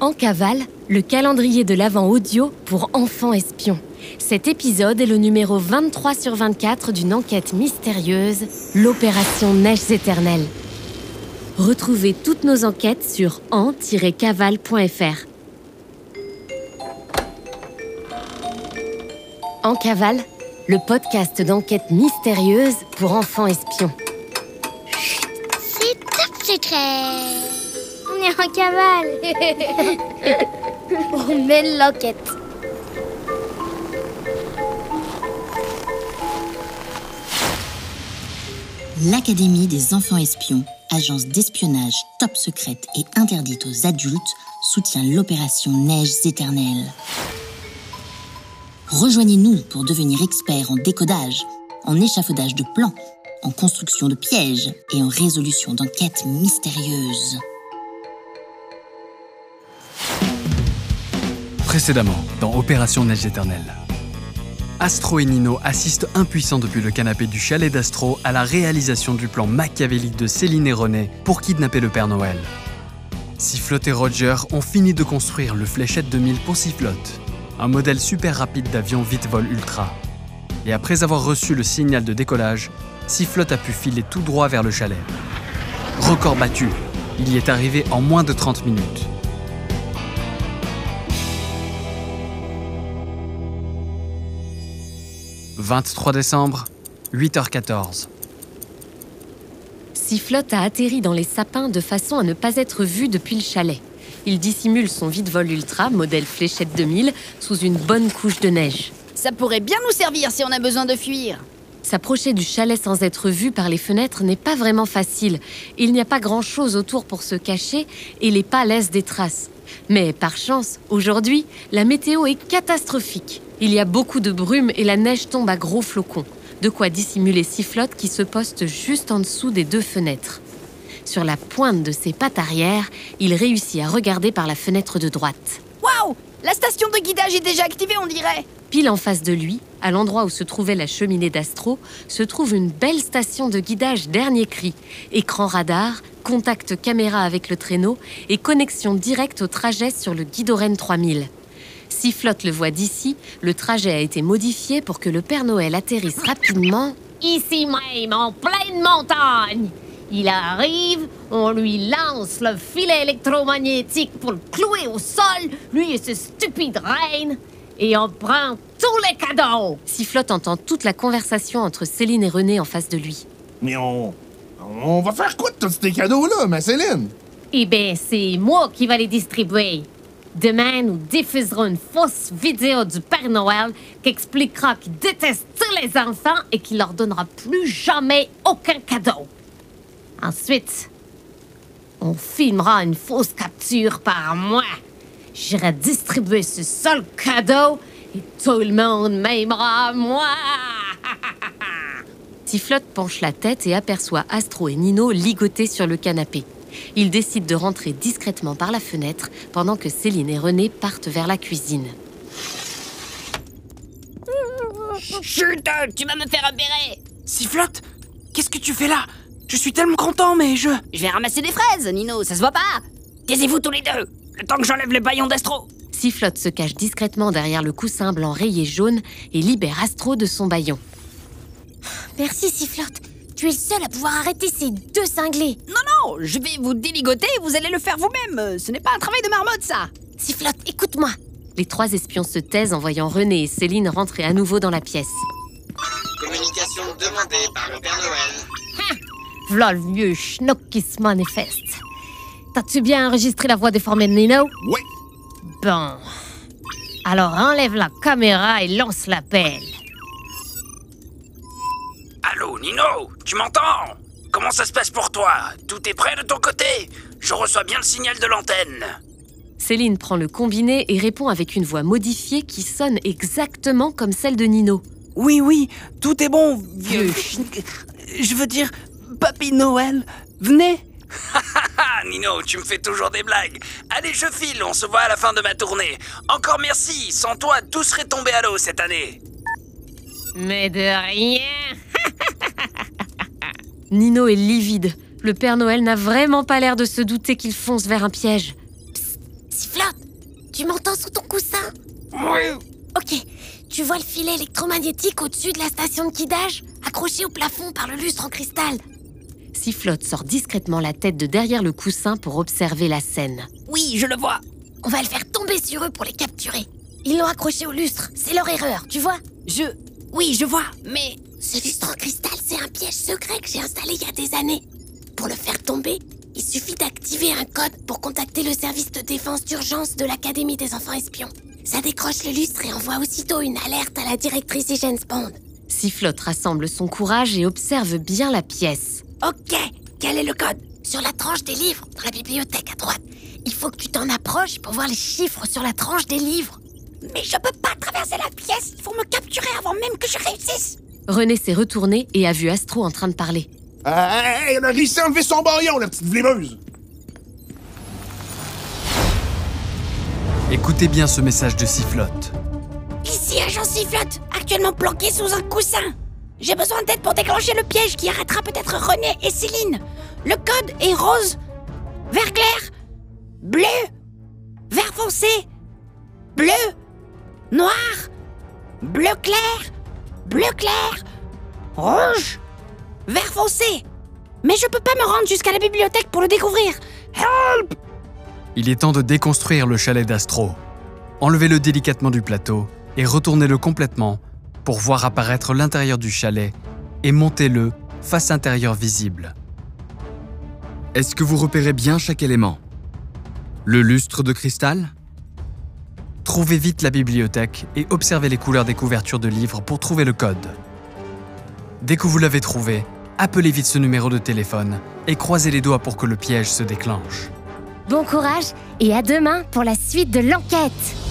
En cavale, le calendrier de l'Avent audio pour enfants espions. Cet épisode est le numéro 23 sur 24 d'une enquête mystérieuse, l'opération Neiges éternelles. Retrouvez toutes nos enquêtes sur en-cavale.fr. En cavale, le podcast d'enquête mystérieuse pour enfants espions. C'est top secret On est en cavale On mène l'enquête L'Académie des enfants espions, agence d'espionnage top secrète et interdite aux adultes, soutient l'opération Neiges éternelles. Rejoignez-nous pour devenir expert en décodage, en échafaudage de plans, en construction de pièges et en résolution d'enquêtes mystérieuses. Précédemment, dans Opération Neige éternelle. Astro et Nino assistent impuissants depuis le canapé du chalet d'Astro à la réalisation du plan machiavélique de Céline et René pour kidnapper le Père Noël. Sifflotte et Roger ont fini de construire le Fléchette 2000 pour Sifflotte, un modèle super rapide d'avion vite-vol ultra. Et après avoir reçu le signal de décollage, Sifflotte a pu filer tout droit vers le chalet. Record battu, il y est arrivé en moins de 30 minutes. « 23 décembre, 8h14. Sifflotte a atterri dans les sapins de façon à ne pas être vu depuis le chalet. Il dissimule son vide-vol ultra, modèle Fléchette 2000, sous une bonne couche de neige. Ça pourrait bien nous servir si on a besoin de fuir. S'approcher du chalet sans être vu par les fenêtres n'est pas vraiment facile. Il n'y a pas grand-chose autour pour se cacher et les pas laissent des traces. Mais par chance, aujourd'hui, la météo est catastrophique. Il y a beaucoup de brume et la neige tombe à gros flocons. De quoi dissimuler Sifflotte qui se poste juste en dessous des deux fenêtres. Sur la pointe de ses pattes arrière, il réussit à regarder par la fenêtre de droite. Waouh La station de guidage est déjà activée, on dirait. Pile en face de lui, à l'endroit où se trouvait la cheminée d'Astro, se trouve une belle station de guidage dernier cri. Écran radar, contact caméra avec le traîneau et connexion directe au trajet sur le Guidoren 3000. Si Flotte le voit d'ici, le trajet a été modifié pour que le Père Noël atterrisse rapidement. Ici même, en pleine montagne. Il arrive, on lui lance le filet électromagnétique pour le clouer au sol, lui et ce stupide reine, et on prend tous les cadeaux. Sifflotte entend toute la conversation entre Céline et René en face de lui. Mais on. On va faire quoi de tous ces cadeaux-là, ma Céline? Eh bien, c'est moi qui vais les distribuer. Demain, nous diffuserons une fausse vidéo du Père Noël qui expliquera qu'il déteste tous les enfants et qu'il leur donnera plus jamais aucun cadeau. Ensuite, on filmera une fausse capture par moi. J'irai distribuer ce seul cadeau et tout le monde m'aimera moi. Sifflotte penche la tête et aperçoit Astro et Nino ligotés sur le canapé. Il décide de rentrer discrètement par la fenêtre pendant que Céline et René partent vers la cuisine. Chut Tu vas me faire repérer Sifflotte Qu'est-ce que tu fais là? Je suis tellement content, mais je... Je vais ramasser des fraises, Nino, ça se voit pas Taisez-vous tous les deux Le temps que j'enlève le baillon d'Astro Sifflotte se cache discrètement derrière le coussin blanc rayé jaune et libère Astro de son baillon. Merci Sifflotte Tu es le seul à pouvoir arrêter ces deux cinglés Non, non Je vais vous déligoter, vous allez le faire vous-même Ce n'est pas un travail de marmotte, ça Sifflotte, écoute-moi Les trois espions se taisent en voyant René et Céline rentrer à nouveau dans la pièce. Communication demandée par le Père Noël. V'là le vieux schnock qui se manifeste. T'as-tu bien enregistré la voix déformée de Nino? Oui. Bon. Alors enlève la caméra et lance l'appel. Allô, Nino Tu m'entends? Comment ça se passe pour toi? Tout est prêt de ton côté? Je reçois bien le signal de l'antenne. Céline prend le combiné et répond avec une voix modifiée qui sonne exactement comme celle de Nino. Oui, oui, tout est bon, vieux... Je veux dire, Papy Noël, venez Ah, Nino, tu me fais toujours des blagues. Allez, je file, on se voit à la fin de ma tournée. Encore merci, sans toi, tout serait tombé à l'eau cette année. Mais de rien. Nino est livide. Le Père Noël n'a vraiment pas l'air de se douter qu'il fonce vers un piège. Sifflote, tu m'entends sous ton coussin? Oui. Ok, tu vois le filet électromagnétique au-dessus de la station de guidage, accroché au plafond par le lustre en cristal. Sifflote sort discrètement la tête de derrière le coussin pour observer la scène. Oui, je le vois. On va le faire tomber sur eux pour les capturer. Ils l'ont accroché au lustre, c'est leur erreur, tu vois Je... Oui, je vois, mais... Ce lustre en cristal, c'est un piège secret que j'ai installé il y a des années. Pour le faire tomber, il suffit d'activer un code pour contacter le service de défense d'urgence de l'Académie des enfants espions. Ça décroche le lustre et envoie aussitôt une alerte à la directrice James Bond. Sifflote rassemble son courage et observe bien la pièce. Ok, quel est le code Sur la tranche des livres, dans la bibliothèque à droite. Il faut que tu t'en approches pour voir les chiffres sur la tranche des livres. Mais je peux pas traverser la pièce, il faut me capturer avant même que je réussisse. René s'est retourné et a vu Astro en train de parler. Hey, elle a réussi à enlever son baillon, la petite vlémeuse! Écoutez bien ce message de Sifflote. Ici, agent Sifflote, actuellement planqué sous un coussin. J'ai besoin d'aide pour déclencher le piège qui arrêtera peut-être René et Céline. Le code est rose, vert clair, bleu, vert foncé, bleu, noir, bleu clair, bleu clair, rouge, vert foncé. Mais je peux pas me rendre jusqu'à la bibliothèque pour le découvrir. Help Il est temps de déconstruire le chalet d'Astro. Enlevez-le délicatement du plateau et retournez-le complètement pour voir apparaître l'intérieur du chalet et montez-le face intérieure visible. Est-ce que vous repérez bien chaque élément? Le lustre de cristal? Trouvez vite la bibliothèque et observez les couleurs des couvertures de livres pour trouver le code. Dès que vous l'avez trouvé, appelez vite ce numéro de téléphone et croisez les doigts pour que le piège se déclenche. Bon courage et à demain pour la suite de l'enquête.